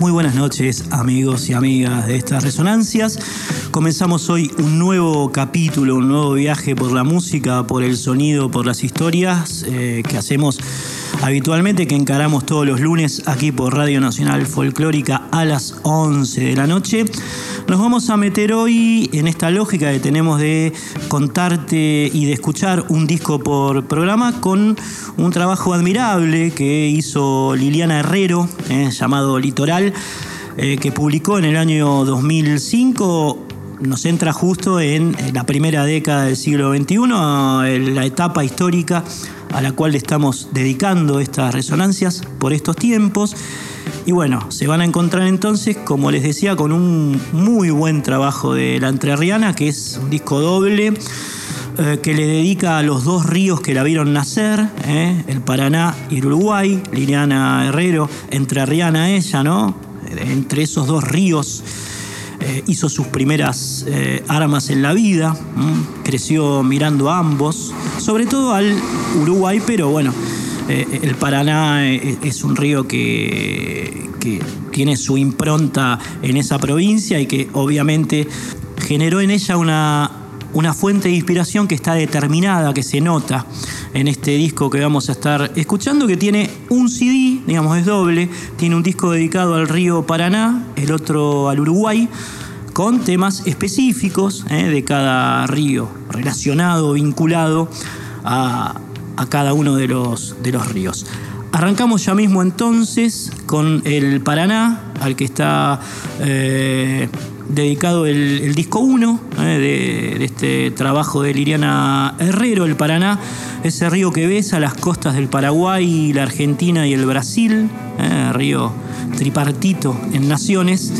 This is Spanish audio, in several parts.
Muy buenas noches amigos y amigas de estas resonancias. Comenzamos hoy un nuevo capítulo, un nuevo viaje por la música, por el sonido, por las historias eh, que hacemos habitualmente, que encaramos todos los lunes aquí por Radio Nacional Folclórica a las 11 de la noche. Nos vamos a meter hoy en esta lógica que tenemos de contarte y de escuchar un disco por programa con un trabajo admirable que hizo Liliana Herrero, eh, llamado Litoral, eh, que publicó en el año 2005 nos entra justo en la primera década del siglo XXI, en la etapa histórica a la cual le estamos dedicando estas resonancias por estos tiempos. Y bueno, se van a encontrar entonces, como les decía, con un muy buen trabajo de La Entrerriana, que es un disco doble eh, que le dedica a los dos ríos que la vieron nacer, eh, el Paraná y el Uruguay. Liliana Herrero, entrerriana ella, ¿no? Entre esos dos ríos eh, hizo sus primeras armas en la vida, creció mirando a ambos, sobre todo al Uruguay, pero bueno, eh, el Paraná eh, es un río que, tiene su impronta en esa provincia y que obviamente generó en ella una, una fuente de inspiración que está determinada, que se nota en este disco que vamos a estar escuchando, que tiene un CD, digamos, es doble, tiene un disco dedicado al río Paraná, el otro al Uruguay, con temas específicos eh, de cada río, relacionado, vinculado a, a cada uno de los, de los ríos. Arrancamos ya mismo entonces con el Paraná, al que está eh, dedicado el, disco 1 eh, de, este trabajo de Liliana Herrero, el Paraná, ese río que besa las costas del Paraguay, la Argentina y el Brasil, eh, río tripartito en naciones,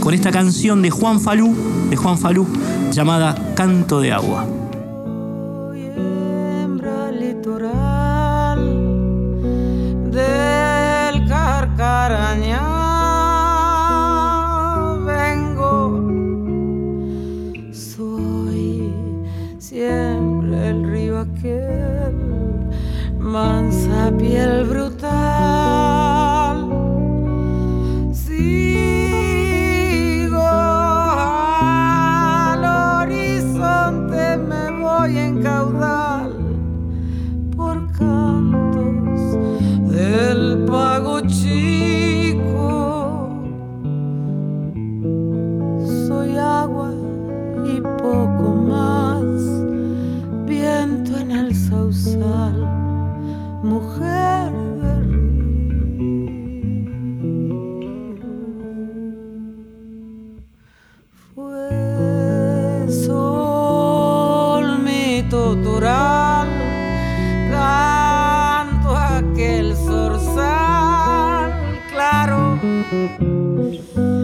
con esta canción de Juan Falú, de Juan Falú, llamada Canto de Agua. Piel brutal. Claro. Fue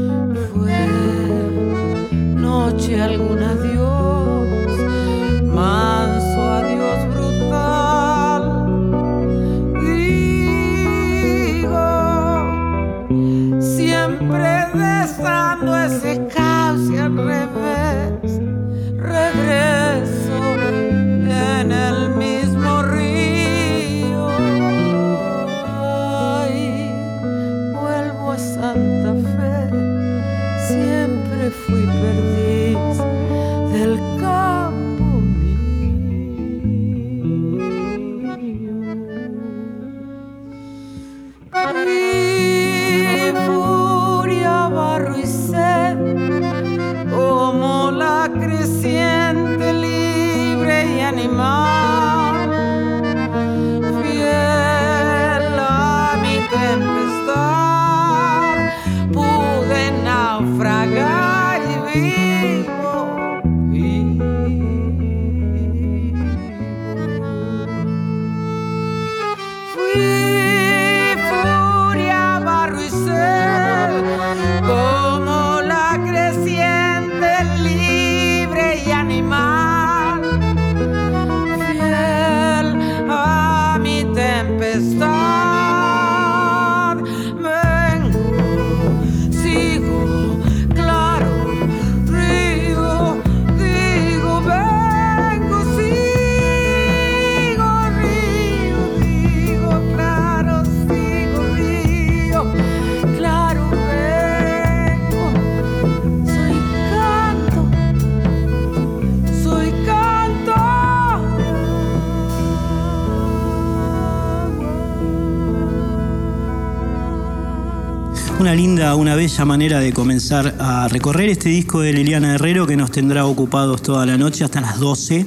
Una linda, una bella manera de comenzar a recorrer este disco de Liliana Herrero que nos tendrá ocupados toda la noche hasta las 12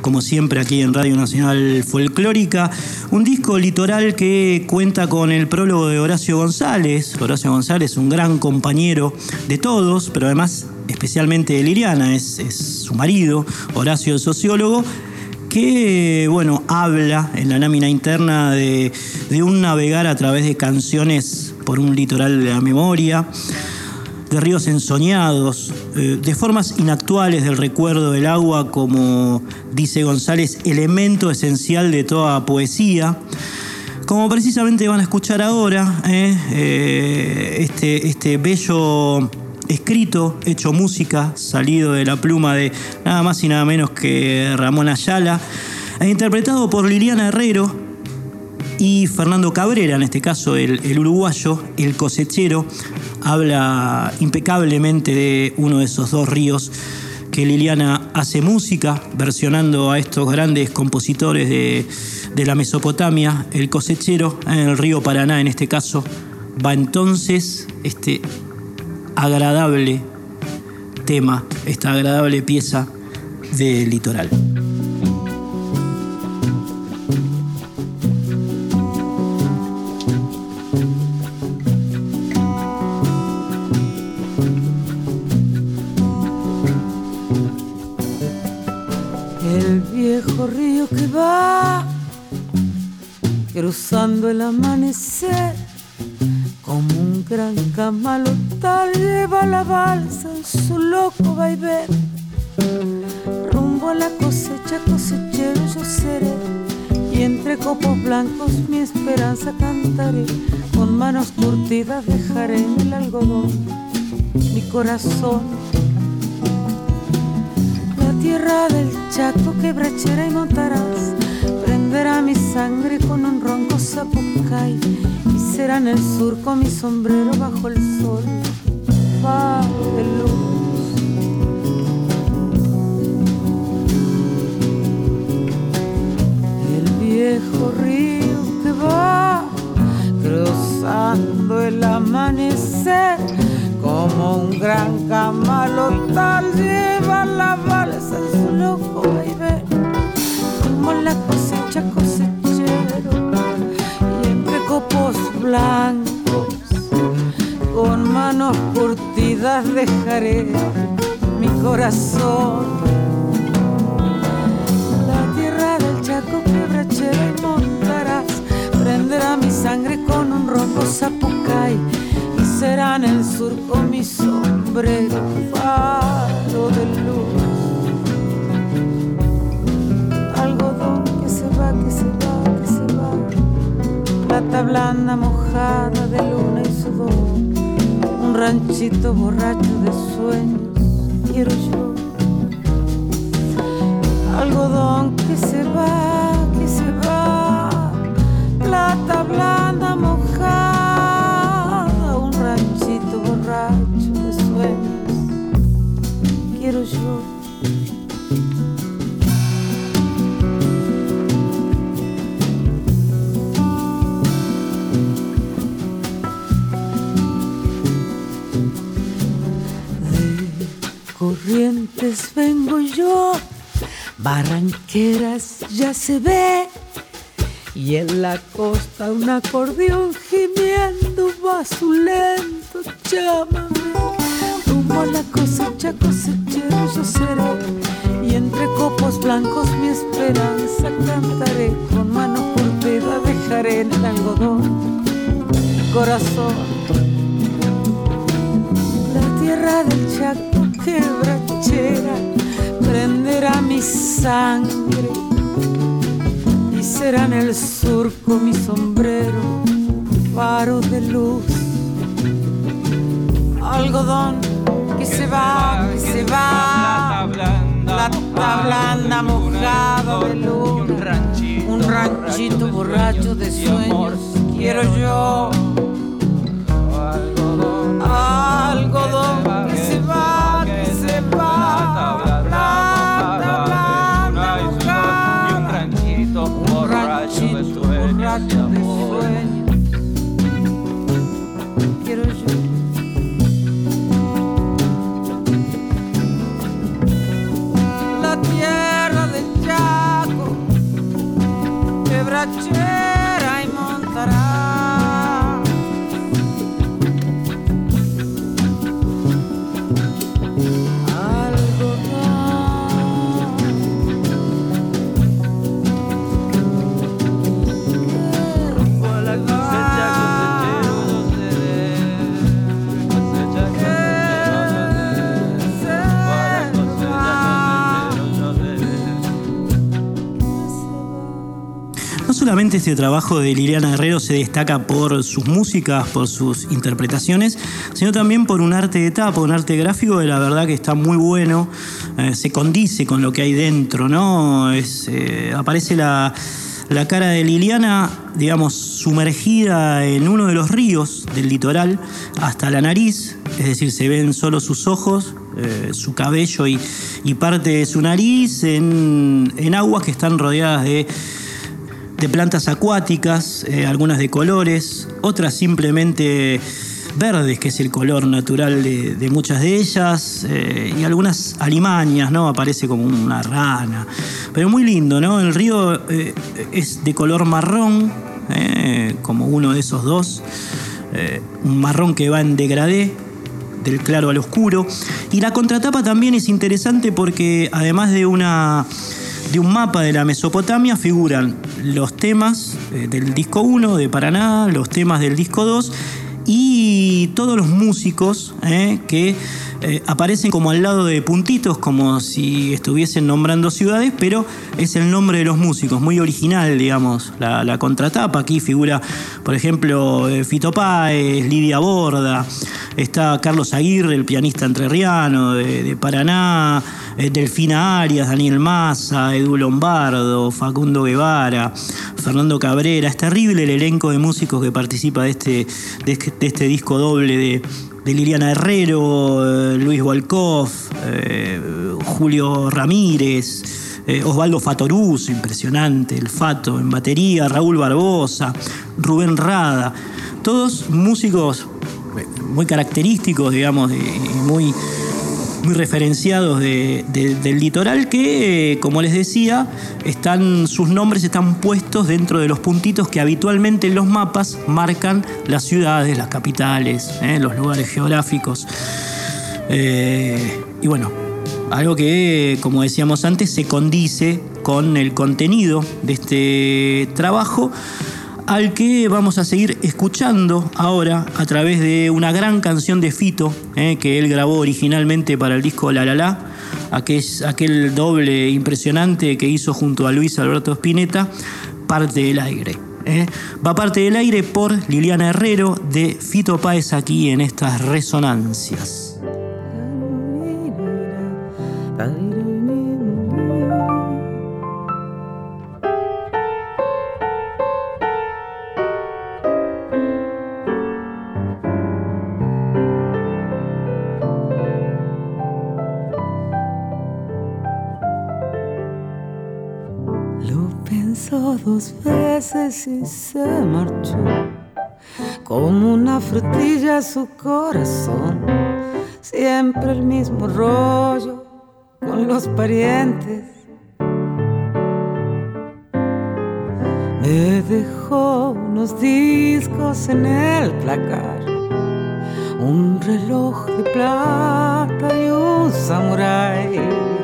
como siempre aquí en Radio Nacional Folclórica. Un disco litoral que cuenta con el prólogo de Horacio González. Horacio González, un gran compañero de todos, pero además especialmente de Liliana, es, su marido, Horacio el sociólogo, que bueno, habla en la lámina interna de, de un navegar a través de canciones por un litoral de la memoria de ríos ensoñados, eh, de formas inactuales del recuerdo del agua, como dice González, elemento esencial de toda poesía. Como precisamente van a escuchar ahora, eh, eh, este, este bello escrito, hecho música, salido de la pluma de nada más y nada menos que Ramón Ayala, e interpretado por Liliana Herrero y Fernando Cabrera, en este caso el, uruguayo, el cosechero, habla impecablemente de uno de esos dos ríos que Liliana hace música, versionando a estos grandes compositores de, la Mesopotamia, el cosechero, en el río Paraná en este caso, va entonces este agradable tema, esta agradable pieza del litoral. Cruzando el amanecer, como un gran camalotal lleva la balsa en su loco vaivén. Rumbo a la cosecha, cosechero yo seré, y entre copos blancos mi esperanza cantaré. Con manos curtidas dejaré en el algodón mi corazón. La tierra del Chaco quebrachera y montarás a mi sangre con un ronco zapucay y será en el surco mi sombrero bajo el sol, faro de luz. El viejo río que va cruzando el amanecer como un gran camalotal lleva la balsa en su loco la cosechero y entre copos blancos con manos curtidas dejaré mi corazón. Un ranchito borracho de sueños, Vengo yo, Barranqueras ya se ve, y en la costa un acordeón gimiendo va su lento llámame. Rumbo a la cosecha, cosechero yo seré, y entre copos blancos mi esperanza cantaré, con mano curtida dejaré en el algodón corazón. La tierra del Chaco quebrachera prenderá mi sangre y será en el surco mi sombrero, faro de luz, algodón que se va, que se va, plata blanda mojado de luz, un ranchito borracho de sueños, quiero yo. Quebrachera este trabajo de Liliana Herrero se destaca por sus músicas, por sus interpretaciones, sino también por un arte de tapa, un arte gráfico de la verdad que está muy bueno, eh, se condice con lo que hay dentro, ¿no? Eh, aparece la, cara de Liliana, digamos, sumergida en uno de los ríos del litoral hasta la nariz, es decir, se ven solo sus ojos, eh, su cabello y, parte de su nariz en, en aguas que están rodeadas de de plantas acuáticas, eh, algunas de colores, otras simplemente verdes, que es el color natural de, muchas de ellas, eh, y algunas alimañas, ¿no? Aparece como una rana. Pero muy lindo, ¿no? El río eh, es de color marrón, como uno de esos dos, un marrón que va en degradé, del claro al oscuro. Y la contratapa también es interesante porque además de una de un mapa de la Mesopotamia figuran los temas eh, del disco 1 de Paraná, los temas del disco 2 y todos los músicos eh, que eh, aparecen como al lado de puntitos, como si estuviesen nombrando ciudades, pero es el nombre de los músicos, muy original, digamos, la, contratapa. Aquí figura, por ejemplo, Fito Páez, Lidia Borda, está Carlos Aguirre, el pianista entrerriano de Paraná. Eh, Delfina Arias, Daniel Massa, Edu Lombardo, Facundo Guevara, Fernando Cabrera. Es terrible el elenco de músicos que participa de este, de este, este disco doble de, Liliana Herrero, eh, Luis Walkoff, eh, Julio Ramírez. Osvaldo Fatoruz, impresionante, el Fato en batería, Raúl Barbosa, Rubén Rada, todos músicos muy característicos, digamos, y muy muy referenciados del litoral que, eh, como les decía, están, sus nombres están puestos dentro de los puntitos que habitualmente en los mapas marcan las ciudades, las capitales, eh, los lugares geográficos. Eh, y bueno, algo que, como decíamos antes, se condice con el contenido de este trabajo al que vamos a seguir escuchando ahora a través de una gran canción de Fito eh, que él grabó originalmente para el disco La La La, aquel, doble impresionante que hizo junto a Luis Alberto Spinetta, Parte del Aire. Eh. Va parte del aire por Liliana Herrero de Fito Páez aquí en estas resonancias. Dos veces y se marchó como una frutilla su corazón. Siempre el mismo rollo con los parientes. Me dejó unos discos en el placar, un reloj de plata y un samurái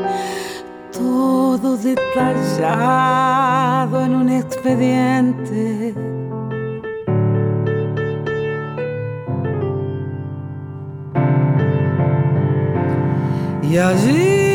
todo detallado en un expediente. Y allí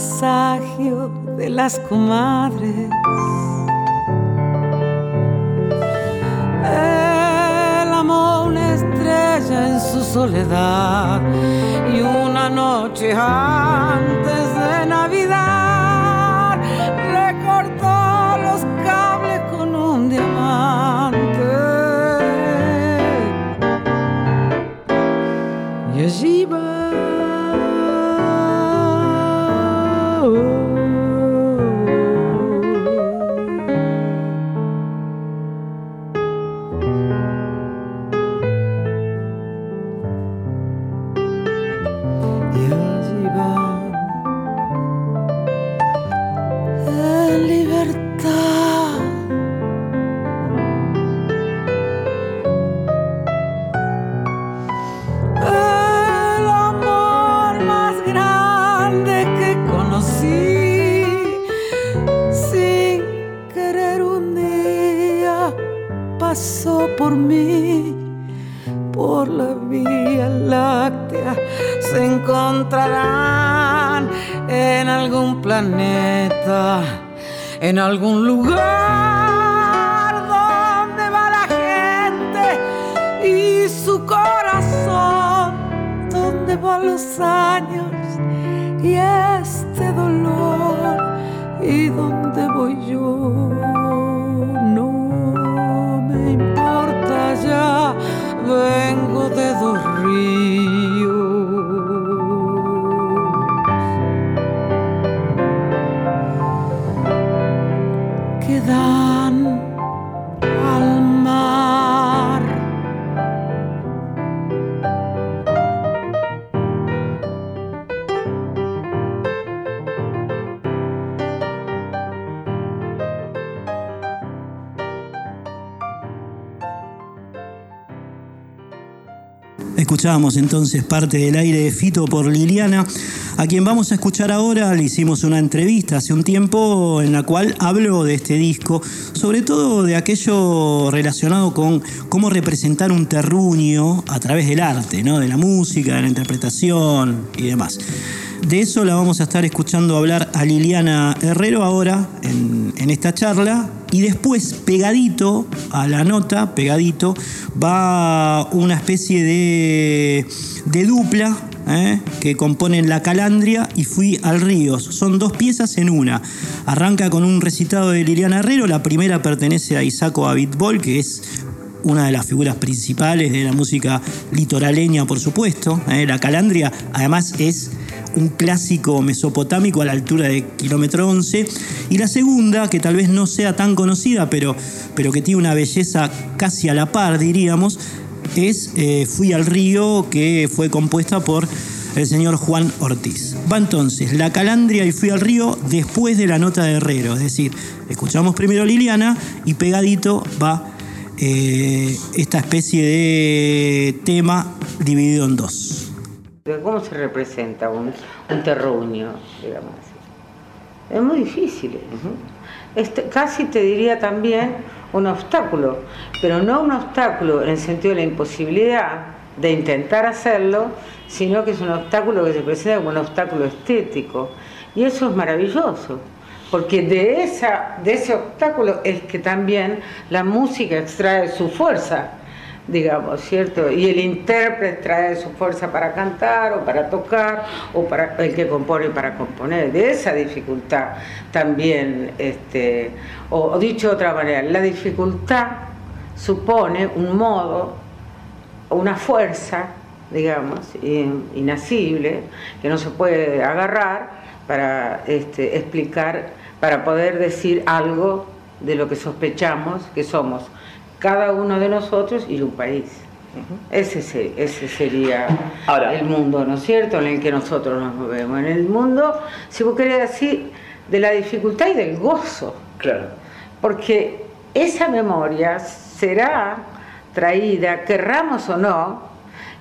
presagio de las comadres. Él amó una estrella en su soledad y una noche antes en algún lugar donde va la gente y su corazón, donde van los años y este dolor y donde voy yo. Escuchábamos entonces parte del aire de Fito por Liliana, a quien vamos a escuchar ahora. Le hicimos una entrevista hace un tiempo en la cual habló de este disco, sobre todo de aquello relacionado con cómo representar un terruño a través del arte, ¿no? de la música, de la interpretación y demás. De eso la vamos a estar escuchando hablar a Liliana Herrero ahora en, esta charla y después, pegadito a la nota, pegadito, va una especie de, dupla ¿eh? que componen La Calandria y Fui al Río. Son dos piezas en una. Arranca con un recitado de Liliana Herrero, la primera pertenece a Isaco Abitbol, que es una de las figuras principales de la música litoraleña, por supuesto. ¿eh? La Calandria, además, es un clásico mesopotámico a la altura de kilómetro 11. Y la segunda, que tal vez no sea tan conocida, pero, pero que tiene una belleza casi a la par, diríamos, es eh, Fui al río, que fue compuesta por el señor Juan Ortiz. Va entonces La Calandria y Fui al río después de la nota de Herrero, es decir, escuchamos primero Liliana y pegadito va eh, esta especie de tema dividido en dos. ¿Cómo se representa un, terruño, digamos Es muy difícil. este, casi te diría también un obstáculo, pero no un obstáculo en el sentido de la imposibilidad de intentar hacerlo, sino que es un obstáculo que se presenta como un obstáculo estético. Y eso es maravilloso, porque de, esa, de ese obstáculo es que también la música extrae su fuerza digamos, ¿cierto? Y el intérprete trae su fuerza para cantar o para tocar, o para el que compone para componer. De esa dificultad también, este, o, dicho de otra manera, la dificultad supone un modo, una fuerza, digamos, inacible, que no se puede agarrar para este, explicar, para poder decir algo de lo que sospechamos que somos cada uno de nosotros y un país. ese, ese sería el mundo, ¿no es cierto?, en el que nosotros nos movemos. En el mundo, si vos querés decir, de la dificultad y del gozo. Claro. Porque esa memoria será traída, querramos o no,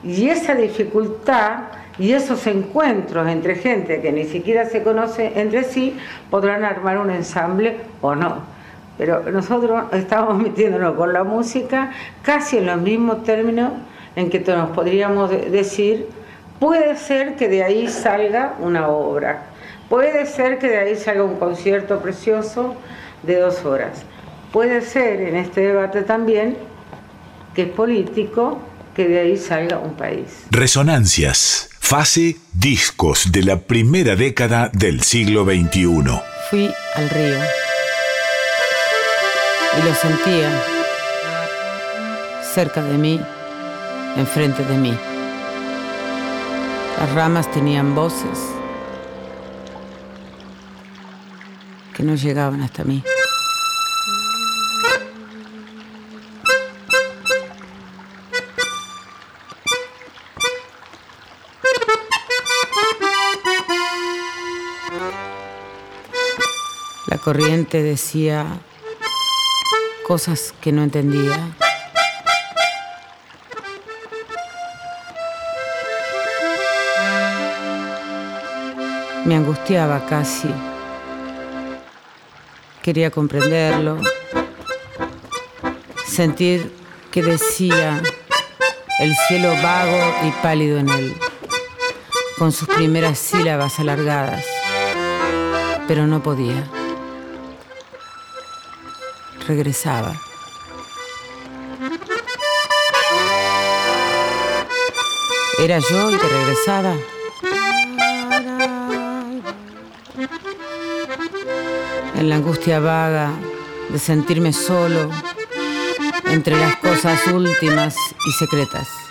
y esa dificultad y esos encuentros entre gente que ni siquiera se conoce entre sí podrán armar un ensamble o no pero nosotros estamos metiéndonos con la música casi en los mismos términos en que nos podríamos decir Puede ser que de ahí salga una obra, puede ser que de ahí salga un concierto precioso de dos horas. Puede ser en este debate también que es político que de ahí salga un país. Resonancias, fase discos de la primera década del siglo XXI. Fui al río y lo sentía cerca de mí, enfrente de mí. Las ramas tenían voces que no llegaban hasta mí. La corriente decía cosas que no entendía. Me angustiaba casi. Quería comprenderlo. Sentir que decía el cielo vago y pálido en él, con sus primeras sílabas alargadas, pero no podía. Regresaba. ¿Era yo el que regresaba? En la angustia vaga de sentirme solo entre las cosas últimas y secretas.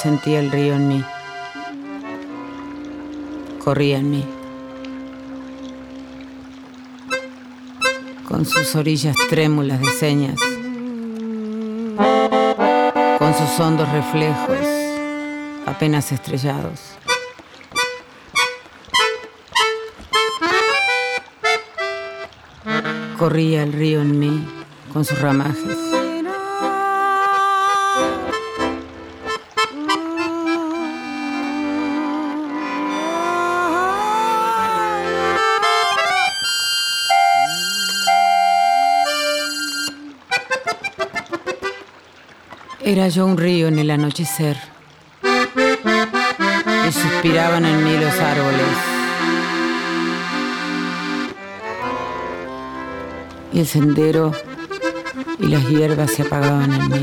Pronto sentí el río en mí. Corría en mí. Con sus orillas trémulas de señas. Con sus hondos reflejos apenas estrellados. Corría el río en mí con sus ramajes. Era yo un río en el anochecer y suspiraban en mí los árboles. Y el sendero y las hierbas se apagaban en mí.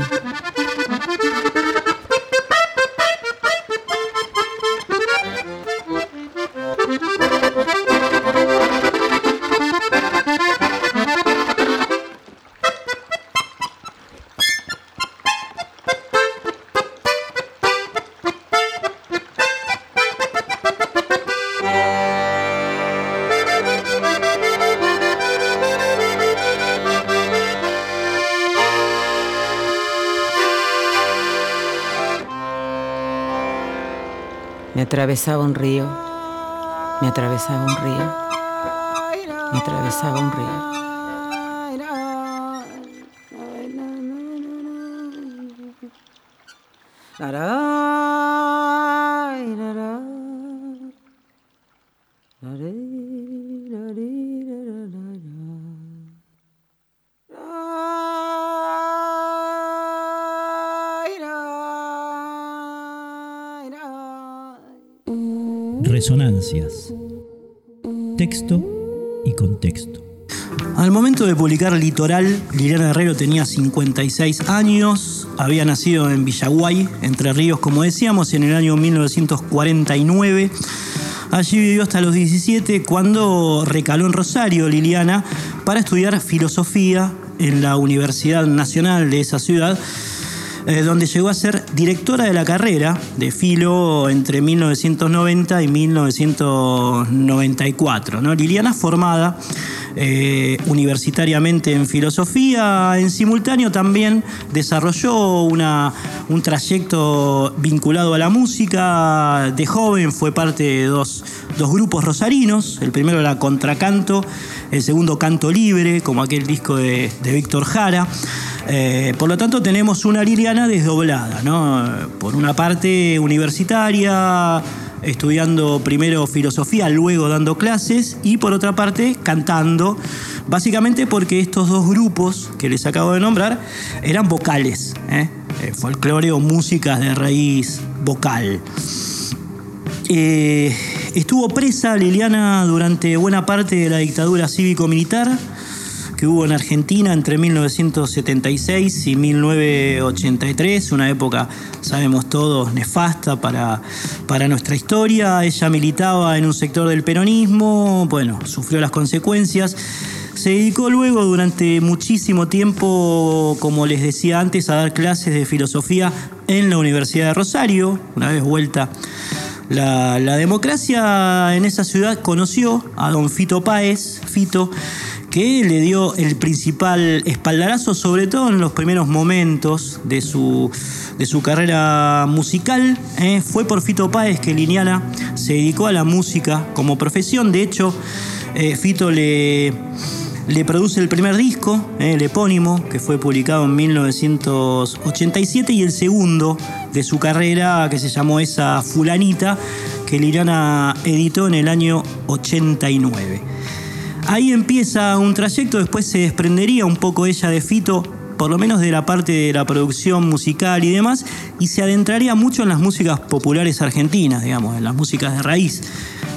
Atravesaba un río, me atravesaba un río, me atravesaba un río. Resonancias. Texto y contexto. Al momento de publicar Litoral, Liliana Herrero tenía 56 años, había nacido en Villaguay, Entre Ríos, como decíamos, en el año 1949. Allí vivió hasta los 17 cuando recaló en Rosario, Liliana, para estudiar filosofía en la Universidad Nacional de esa ciudad eh, donde llegó a ser directora de la carrera de filo entre 1990 y 1994. ¿no? Liliana formada eh, universitariamente en filosofía, en simultáneo también desarrolló una, un trayecto vinculado a la música. De joven fue parte de dos, grupos rosarinos. El primero era Contracanto, el segundo Canto Libre, como aquel disco de, Víctor Jara. Eh, por lo tanto, tenemos una Liliana desdoblada. Por una parte universitaria, estudiando primero filosofía, luego dando clases, y por otra parte cantando, básicamente porque estos dos grupos que les acabo de nombrar eran vocales. ¿eh? Eh, o músicas de raíz vocal. Eh, estuvo presa Liliana durante buena parte de la dictadura cívico-militar que hubo en Argentina entre 1976 y 1983, una época, sabemos todos, nefasta para, para nuestra historia. Ella militaba en un sector del peronismo, bueno, sufrió las consecuencias se dedicó luego durante muchísimo tiempo, como les decía antes, a dar clases de filosofía en la Universidad de Rosario. Una vez vuelta la, democracia en esa ciudad conoció a don Fito Páez, Fito, que le dio el principal espaldarazo, sobre todo en los primeros momentos de su, de su carrera musical. ¿eh? Fue por Fito Páez que Liniana se dedicó a la música como profesión. De hecho, eh, Fito le le produce el primer disco, eh, el epónimo, que fue publicado en 1987, y el segundo de su carrera, que se llamó Esa Fulanita, que Liliana editó en el año 89. Ahí empieza un trayecto, después se desprendería un poco ella de Fito, por lo menos de la parte de la producción musical y demás, y se adentraría mucho en las músicas populares argentinas, digamos, en las músicas de raíz.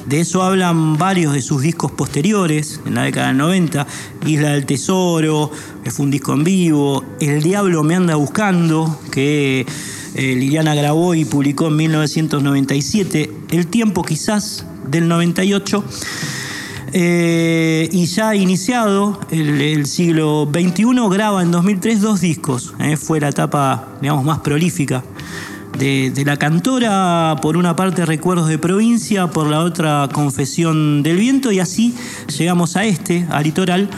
De eso hablan varios de sus discos posteriores, en la década del 90. Isla del Tesoro, fue un disco en vivo. El Diablo me anda buscando, que eh, Liliana grabó y publicó en 1997. El tiempo quizás del 98. Eh, y ya iniciado el, siglo XXI, graba en 2003 dos discos. Eh, fue la etapa, digamos, más prolífica de, la cantora, por una parte Recuerdos de Provincia, por la otra Confesión del Viento, y así llegamos a este, a Litoral,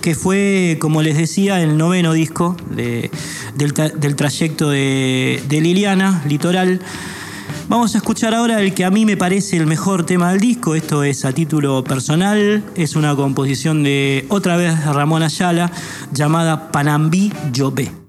que fue, como les decía, el noveno disco del, trayecto de, de Liliana, Litoral. Vamos a escuchar ahora el que a mí me parece el mejor tema del disco. Esto es a título personal. Es una composición de otra vez Ramón Ayala llamada Panambí Llobé.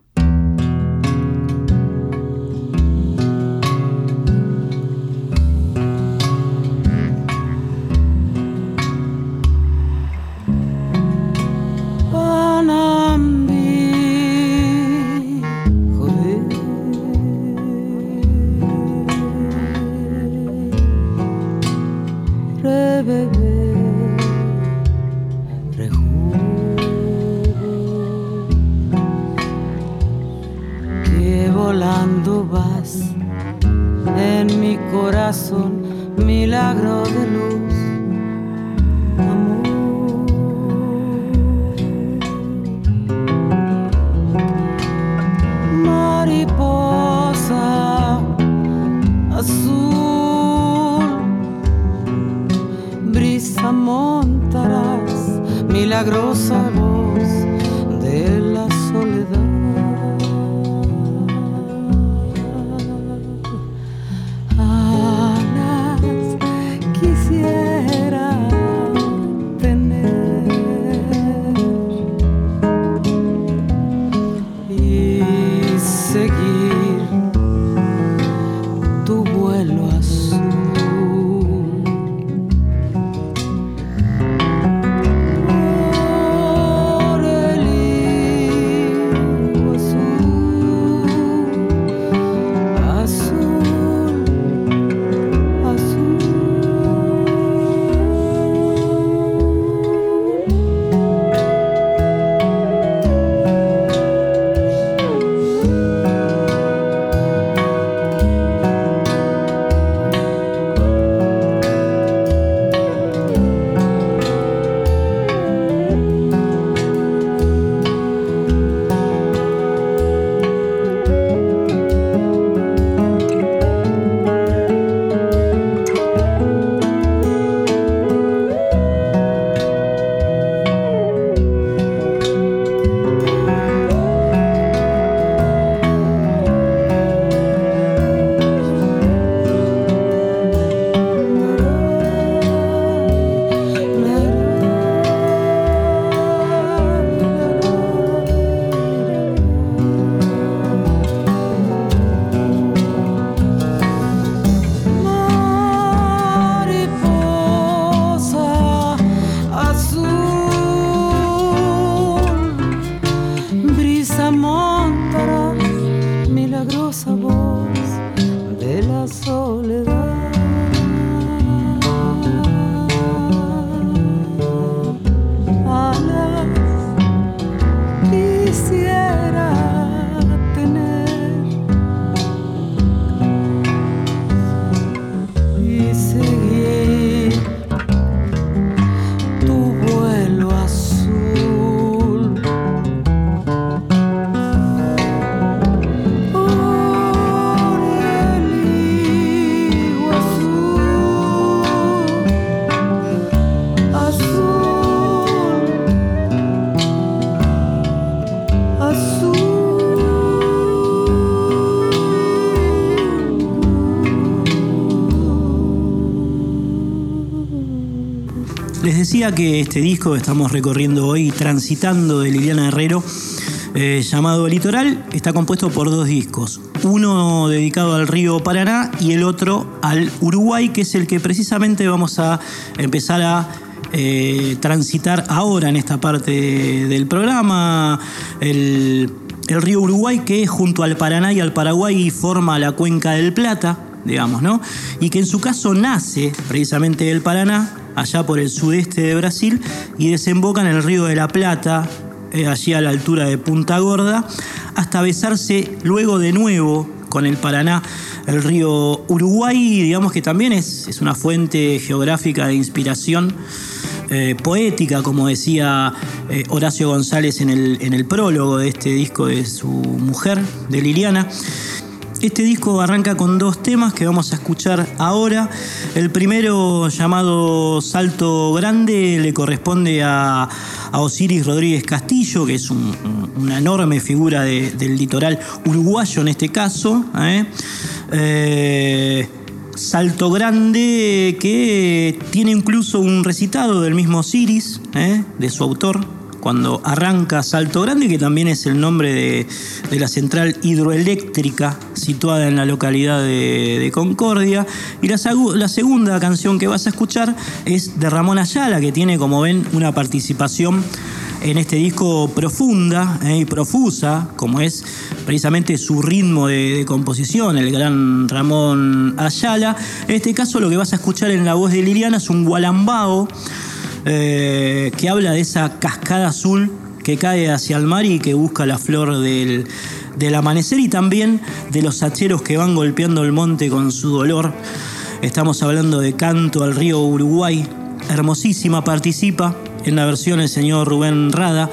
grossa que este disco que estamos recorriendo hoy, transitando de Liliana Herrero, eh, llamado Litoral, está compuesto por dos discos. Uno dedicado al río Paraná y el otro al Uruguay, que es el que precisamente vamos a empezar a eh, transitar ahora en esta parte del programa. El, el río Uruguay que junto al Paraná y al Paraguay forma la cuenca del Plata, digamos, ¿no? Y que en su caso nace precisamente del Paraná, allá por el sudeste de Brasil, y desemboca en el río de la Plata, eh, allí a la altura de Punta Gorda, hasta besarse luego de nuevo con el Paraná, el río Uruguay, digamos que también es, es una fuente geográfica de inspiración eh, poética, como decía eh, Horacio González en el, en el prólogo de este disco de su mujer, de Liliana. Este disco arranca con dos temas que vamos a escuchar ahora. El primero, llamado Salto Grande, le corresponde a, Osiris Rodríguez Castillo, que es una enorme figura del litoral uruguayo en este caso. ¿eh? eh Salto Grande, que tiene incluso un recitado del mismo Siris, ¿eh? de su autor, cuando arranca Salto Grande, que también es el nombre de, la central hidroeléctrica situada en la localidad de, Concordia. Y la, segunda canción que vas a escuchar es de Ramón Ayala, que tiene, como ven, una participación en este disco profunda eh, y profusa, como es precisamente su ritmo de, composición, el gran Ramón Ayala. En este caso lo que vas a escuchar en la voz de Liliana es un gualambao eh, que habla de esa cascada azul que cae hacia el mar y que busca la flor del, del amanecer y también de los hacheros que van golpeando el monte con su dolor. Estamos hablando de Canto al río Uruguay, hermosísima, participa en la versión el señor Rubén Rada.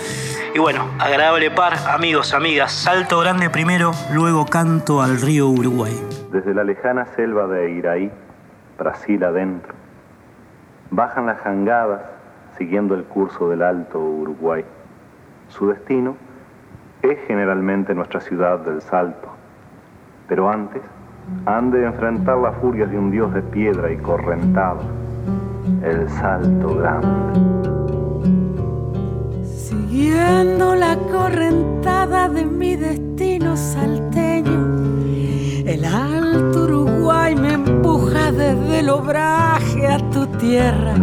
Y bueno, agradable par, amigos, amigas, salto grande primero, luego canto al río Uruguay. Desde la lejana selva de Iraí, Brasil adentro, bajan las jangadas siguiendo el curso del alto Uruguay. Su destino es generalmente nuestra ciudad del Salto, pero antes han de enfrentar las furias de un dios de piedra y correntado, el Salto Grande. Siguiendo la correntada de mi destino salteño, el alto Uruguay me empuja desde el obraje a tu tierra.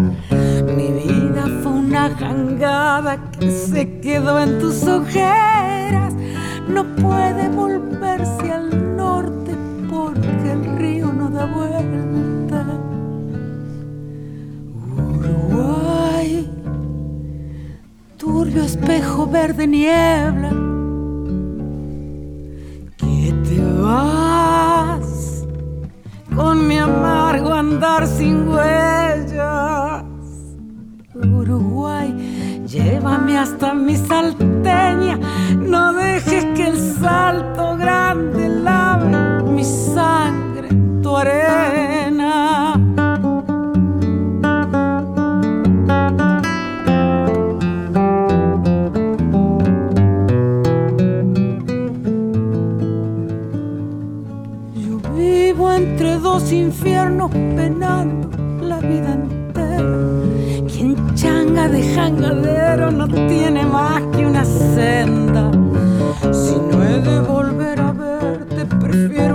Una jangada que se quedó en tus ojeras. No puede volverse al norte porque el río no da vuelta. Uruguay turbio espejo verde niebla, que te vas con mi amargo andar sin huellas. Uruguay, llévame hasta mi salteña, no dejes que el salto grande lave mi sangre en tu arena. dos infiernos penando de jangadero no tiene más que una senda. Si no he de volver a verte, prefiero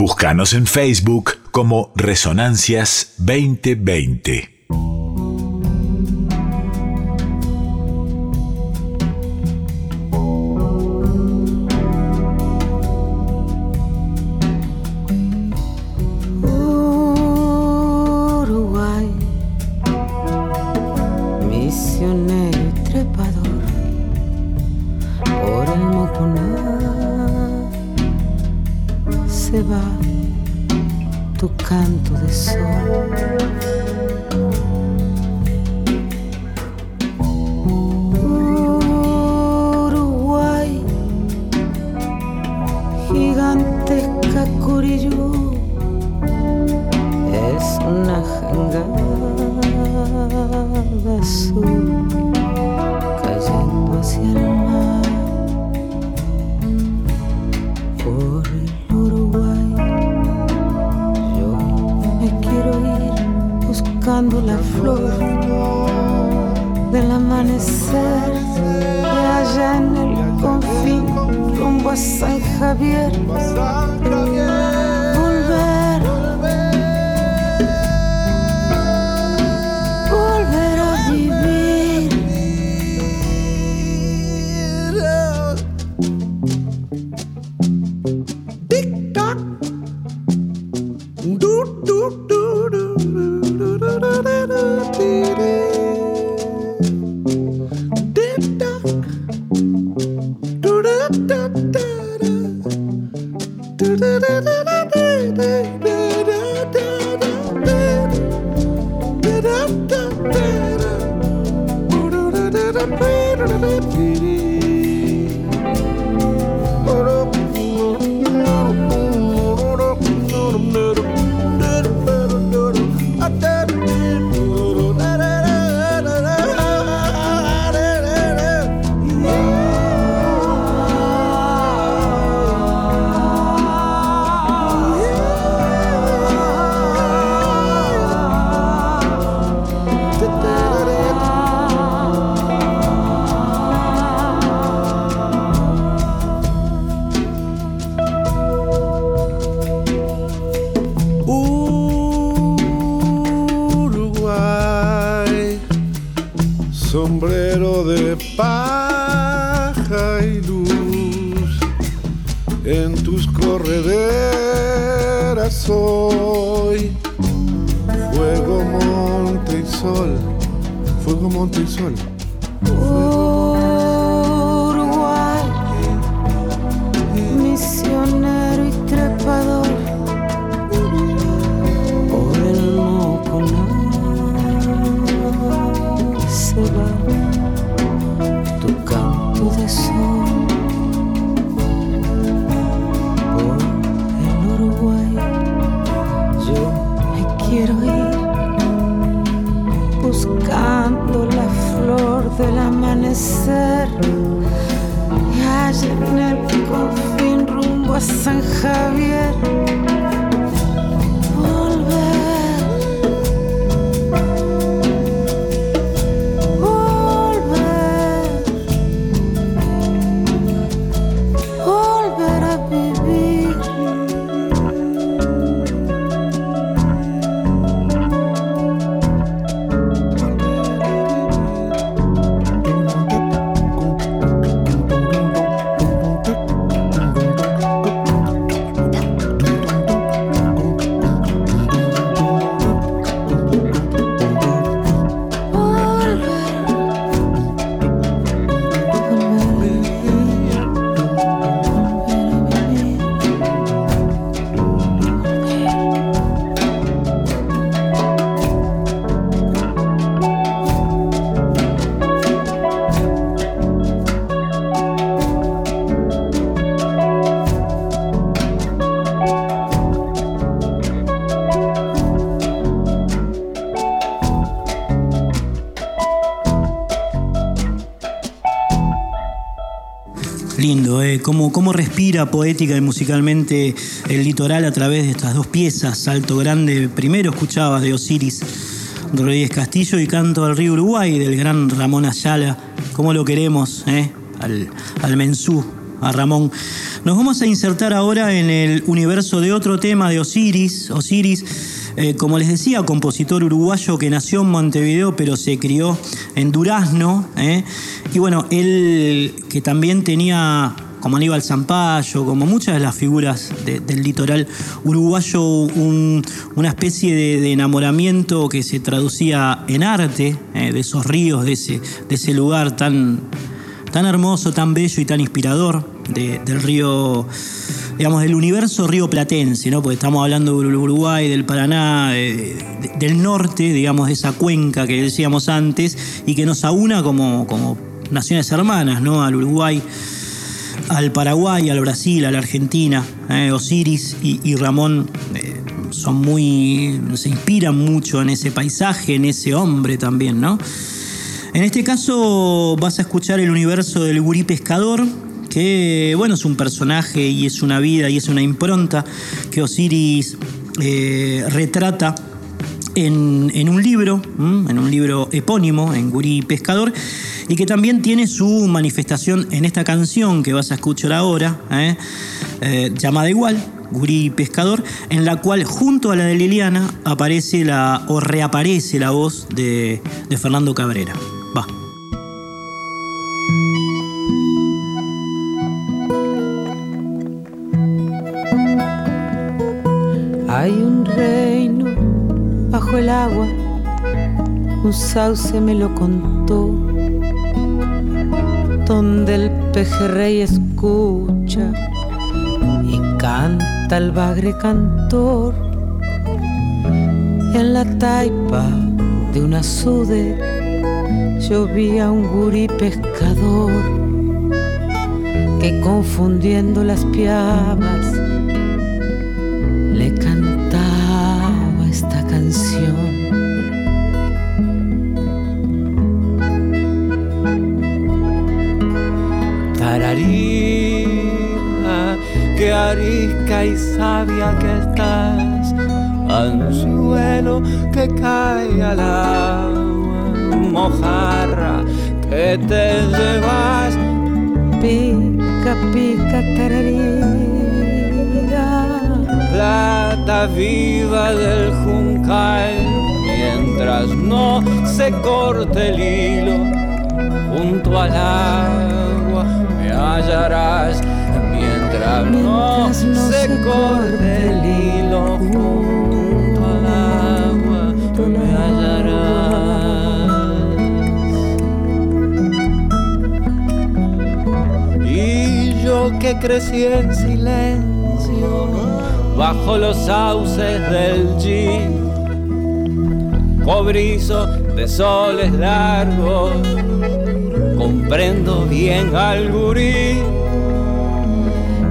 Búscanos en Facebook como Resonancias 2020. y allá en el fin rumbo a San Javier. Cómo, respira poética y musicalmente el litoral a través de estas dos piezas. Salto Grande, primero escuchabas de Osiris Rodríguez Castillo y Canto al Río Uruguay del gran Ramón Ayala. ¿Cómo lo queremos? Eh? Al, al Mensú, a Ramón. Nos vamos a insertar ahora en el universo de otro tema de Osiris. Osiris, eh, como les decía, compositor uruguayo que nació en Montevideo pero se crió en Durazno. ¿eh? Y bueno, él que también tenía como Aníbal Zampayo, como muchas de las figuras del litoral uruguayo, una especie de, enamoramiento que se traducía en arte, eh, de esos ríos, de ese, lugar tan, tan hermoso, tan bello y tan inspirador del río, digamos, del universo río platense, ¿no? Porque estamos hablando del Uruguay, del Paraná, del norte, digamos, de esa cuenca que decíamos antes y que nos aúna como, como naciones hermanas, ¿no? Al Uruguay al Paraguay, al Brasil, a la Argentina. Eh, Osiris y, Ramón eh, son muy. se inspiran mucho en ese paisaje, en ese hombre también, ¿no? En este caso vas a escuchar el universo del gurí pescador, que bueno, es un personaje y es una vida y es una impronta que Osiris eh, retrata en, un libro, en un libro epónimo, en Gurí Pescador, y que también tiene su manifestación en esta canción que vas a escuchar ahora, ¿eh? Eh, llamada igual, Gurí Pescador, en la cual junto a la de Liliana aparece la, o reaparece la voz de, de Fernando Cabrera. Bajo el agua, un sauce me lo contó donde el pejerrey escucha y canta el bagre cantor. En la taipa de una sude yo vi a un gurí pescador que confundiendo las piabas que arisca y sabia que estás, anzuelo que cae al agua, mojarra que te llevas, pica, pica, tararira, plata viva del juncal, mientras no se corte el hilo junto al agua hallarás mientras, no, se, corte el hilo junto al agua, me hallarás. Y yo que crecí en silencio bajo los sauces del G, cobrizo de soles largos comprendo bien al gurí.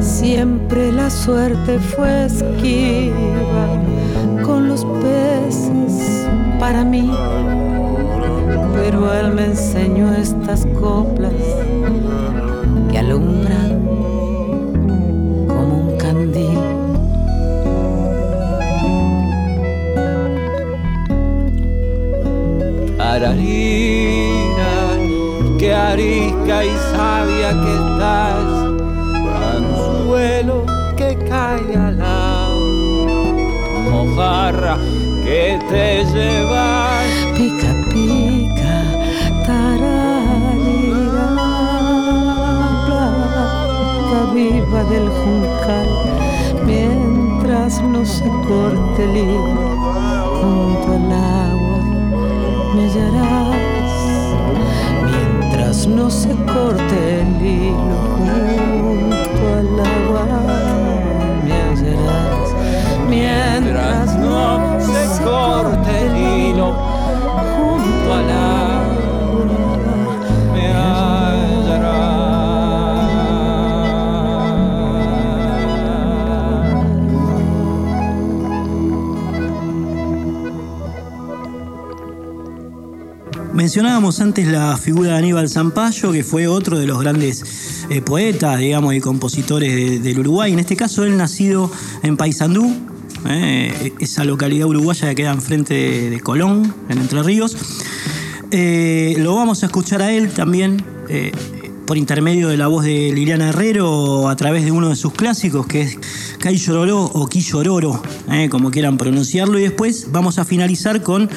Siempre la suerte fue esquiva con los peces para mí, pero él me enseñó estas coplas te llevas, pica pica, tararira, plata viva del juncal, mientras no se corte el hilo junto al agua, me hallarás no se corte el Mencionábamos antes la figura de Aníbal Zampayo, que fue otro de los grandes eh, poetas, digamos, y compositores del Uruguay. En este caso, él nacido en Paysandú, eh, esa localidad uruguaya que queda enfrente de, Colón, en Entre Ríos. Eh, lo vamos a escuchar a él también por intermedio de la voz de Liliana Herrero a través de uno de sus clásicos que es Kai o Quillororo, como quieran pronunciarlo. Y después vamos a finalizar con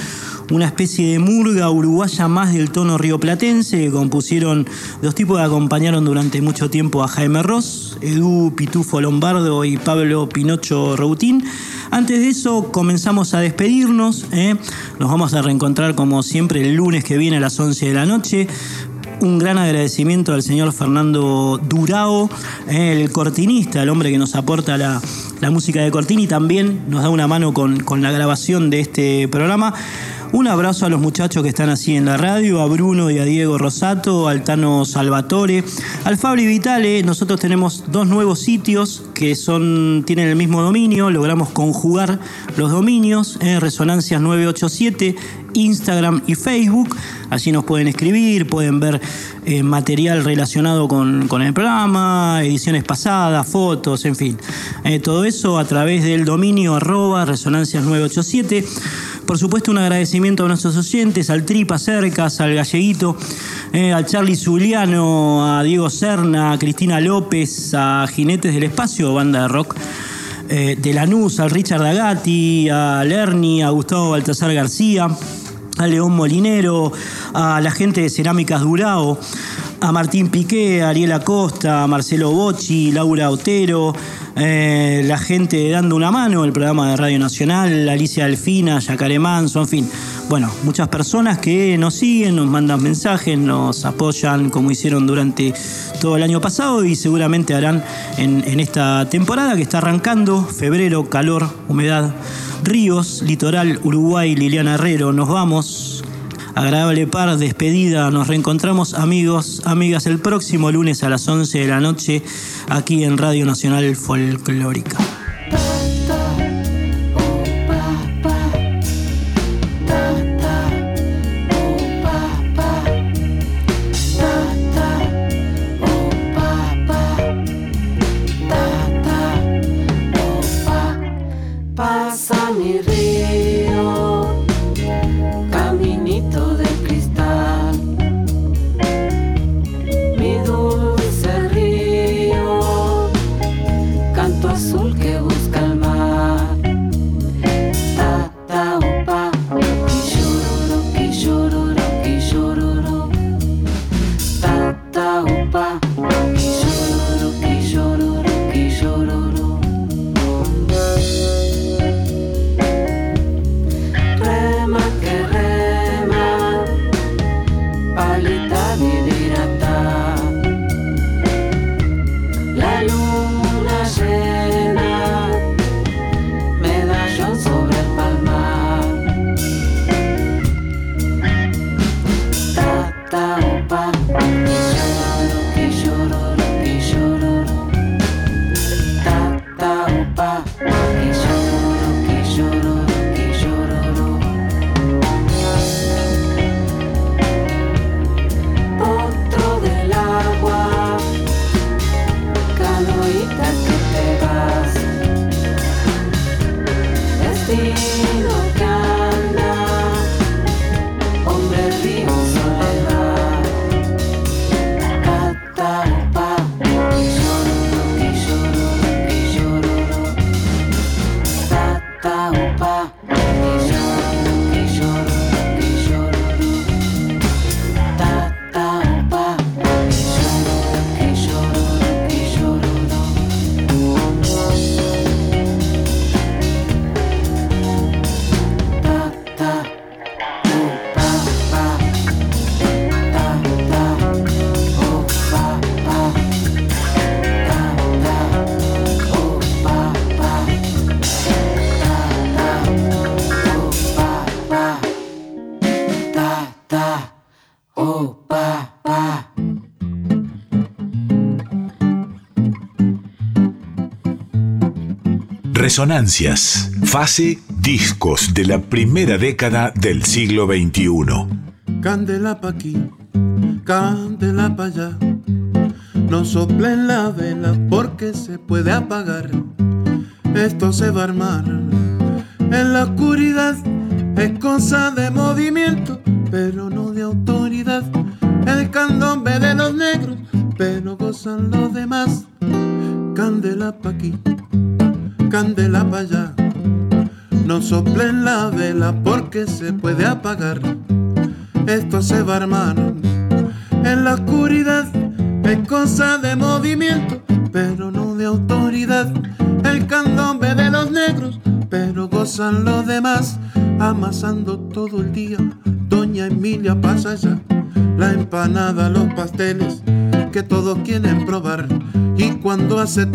una especie de murga uruguaya más del tono rioplatense que compusieron dos tipos que acompañaron durante mucho tiempo a Jaime Ross, Edu Pitufo Lombardo y Pablo Pinocho Routín. Antes de eso comenzamos a despedirnos, eh. nos vamos a reencontrar como siempre el lunes que viene a las 11 de la noche un gran agradecimiento al señor Fernando Durao, el cortinista, el hombre que nos aporta la, música de Cortini, también nos da una mano con la grabación de este programa. Un abrazo a los muchachos que están así en la radio, a Bruno y a Diego Rosato, al Tano Salvatore, al Fabri Vitale. Nosotros tenemos dos nuevos sitios que son, tienen el mismo dominio, logramos conjugar los dominios, en Resonancias 987, Instagram y Facebook. Allí nos pueden escribir, pueden ver eh, material relacionado con, el programa, ediciones pasadas, fotos, en fin. Eh, todo eso a través del dominio arroba resonancias 987. Por supuesto, un agradecimiento a nuestros oyentes, al Tripa Cercas, al Galleguito, eh, al Charlie Zuliano, a Diego Serna, a Cristina López, a Jinetes del Espacio, banda de rock. Eh, de Lanús, al Richard Agati, a Lerny, a Gustavo Baltasar García, a León Molinero, a la gente de Cerámicas Durao, a Martín Piqué, a Ariel Acosta, a Marcelo Bocci, Laura Otero, eh, la gente dando una mano, el programa de Radio Nacional, Alicia Alfina, Yacaré Manso, en fin. Bueno, muchas personas que nos siguen, nos mandan mensajes, nos apoyan como hicieron durante todo el año pasado y seguramente harán en, en esta temporada que está arrancando, febrero, calor, humedad, ríos, litoral, Uruguay, Liliana Herrero, nos vamos agradable par, despedida. Nos reencontramos amigos, amigas el próximo lunes a las 11 de la noche aquí en Radio Nacional Folclórica. Resonancias, fase discos de la primera década del siglo XXI. Candela pa' aquí, candela pa' allá. No soplen la vela porque se puede apagar. Esto se va a armar en la oscuridad. Es cosa de movimiento, pero no de autoridad. El candombe de los negros pero gozan los demás. Candela pa' aquí, candela pa' allá. No soplen la vela porque se puede apagar. Esto se va a en la oscuridad. Es cosa de movimiento, pero no de autoridad. El candombe de los negros, pero gozan los demás. Amasando todo el día, Doña Emilia pasa allá. La empanada, los pasteles, que todos quieren probar. Y cuando hace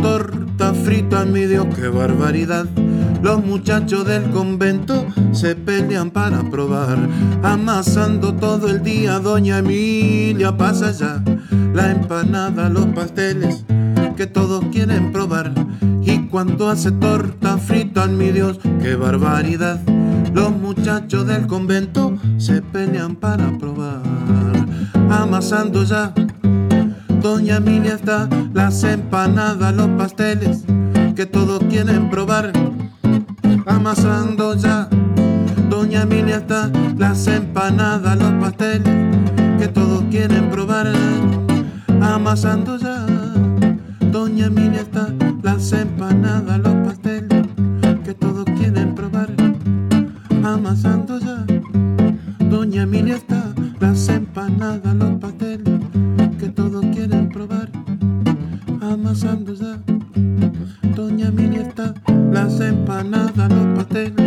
torta frita, mi Dios, qué barbaridad. Los muchachos del convento se pelean para probar. Amasando todo el día, doña Emilia pasa ya. La empanada, los pasteles, que todos quieren probar. Y cuando hace torta frita, mi Dios, qué barbaridad. Los muchachos del convento se pelean para probar. Amasando ya Doña Emilia está, las empanadas, los pasteles, que todos quieren probar. Amasando ya, Doña Emilia está, las empanadas, los pasteles, que todos quieren probar. Amasando ya, Doña Emilia está, las empanadas, los pasteles, que todos quieren probar. Amasando ya, Doña Emilia está, las empanadas, los pasteles Doña Emilia está, las empanadas, los pasteles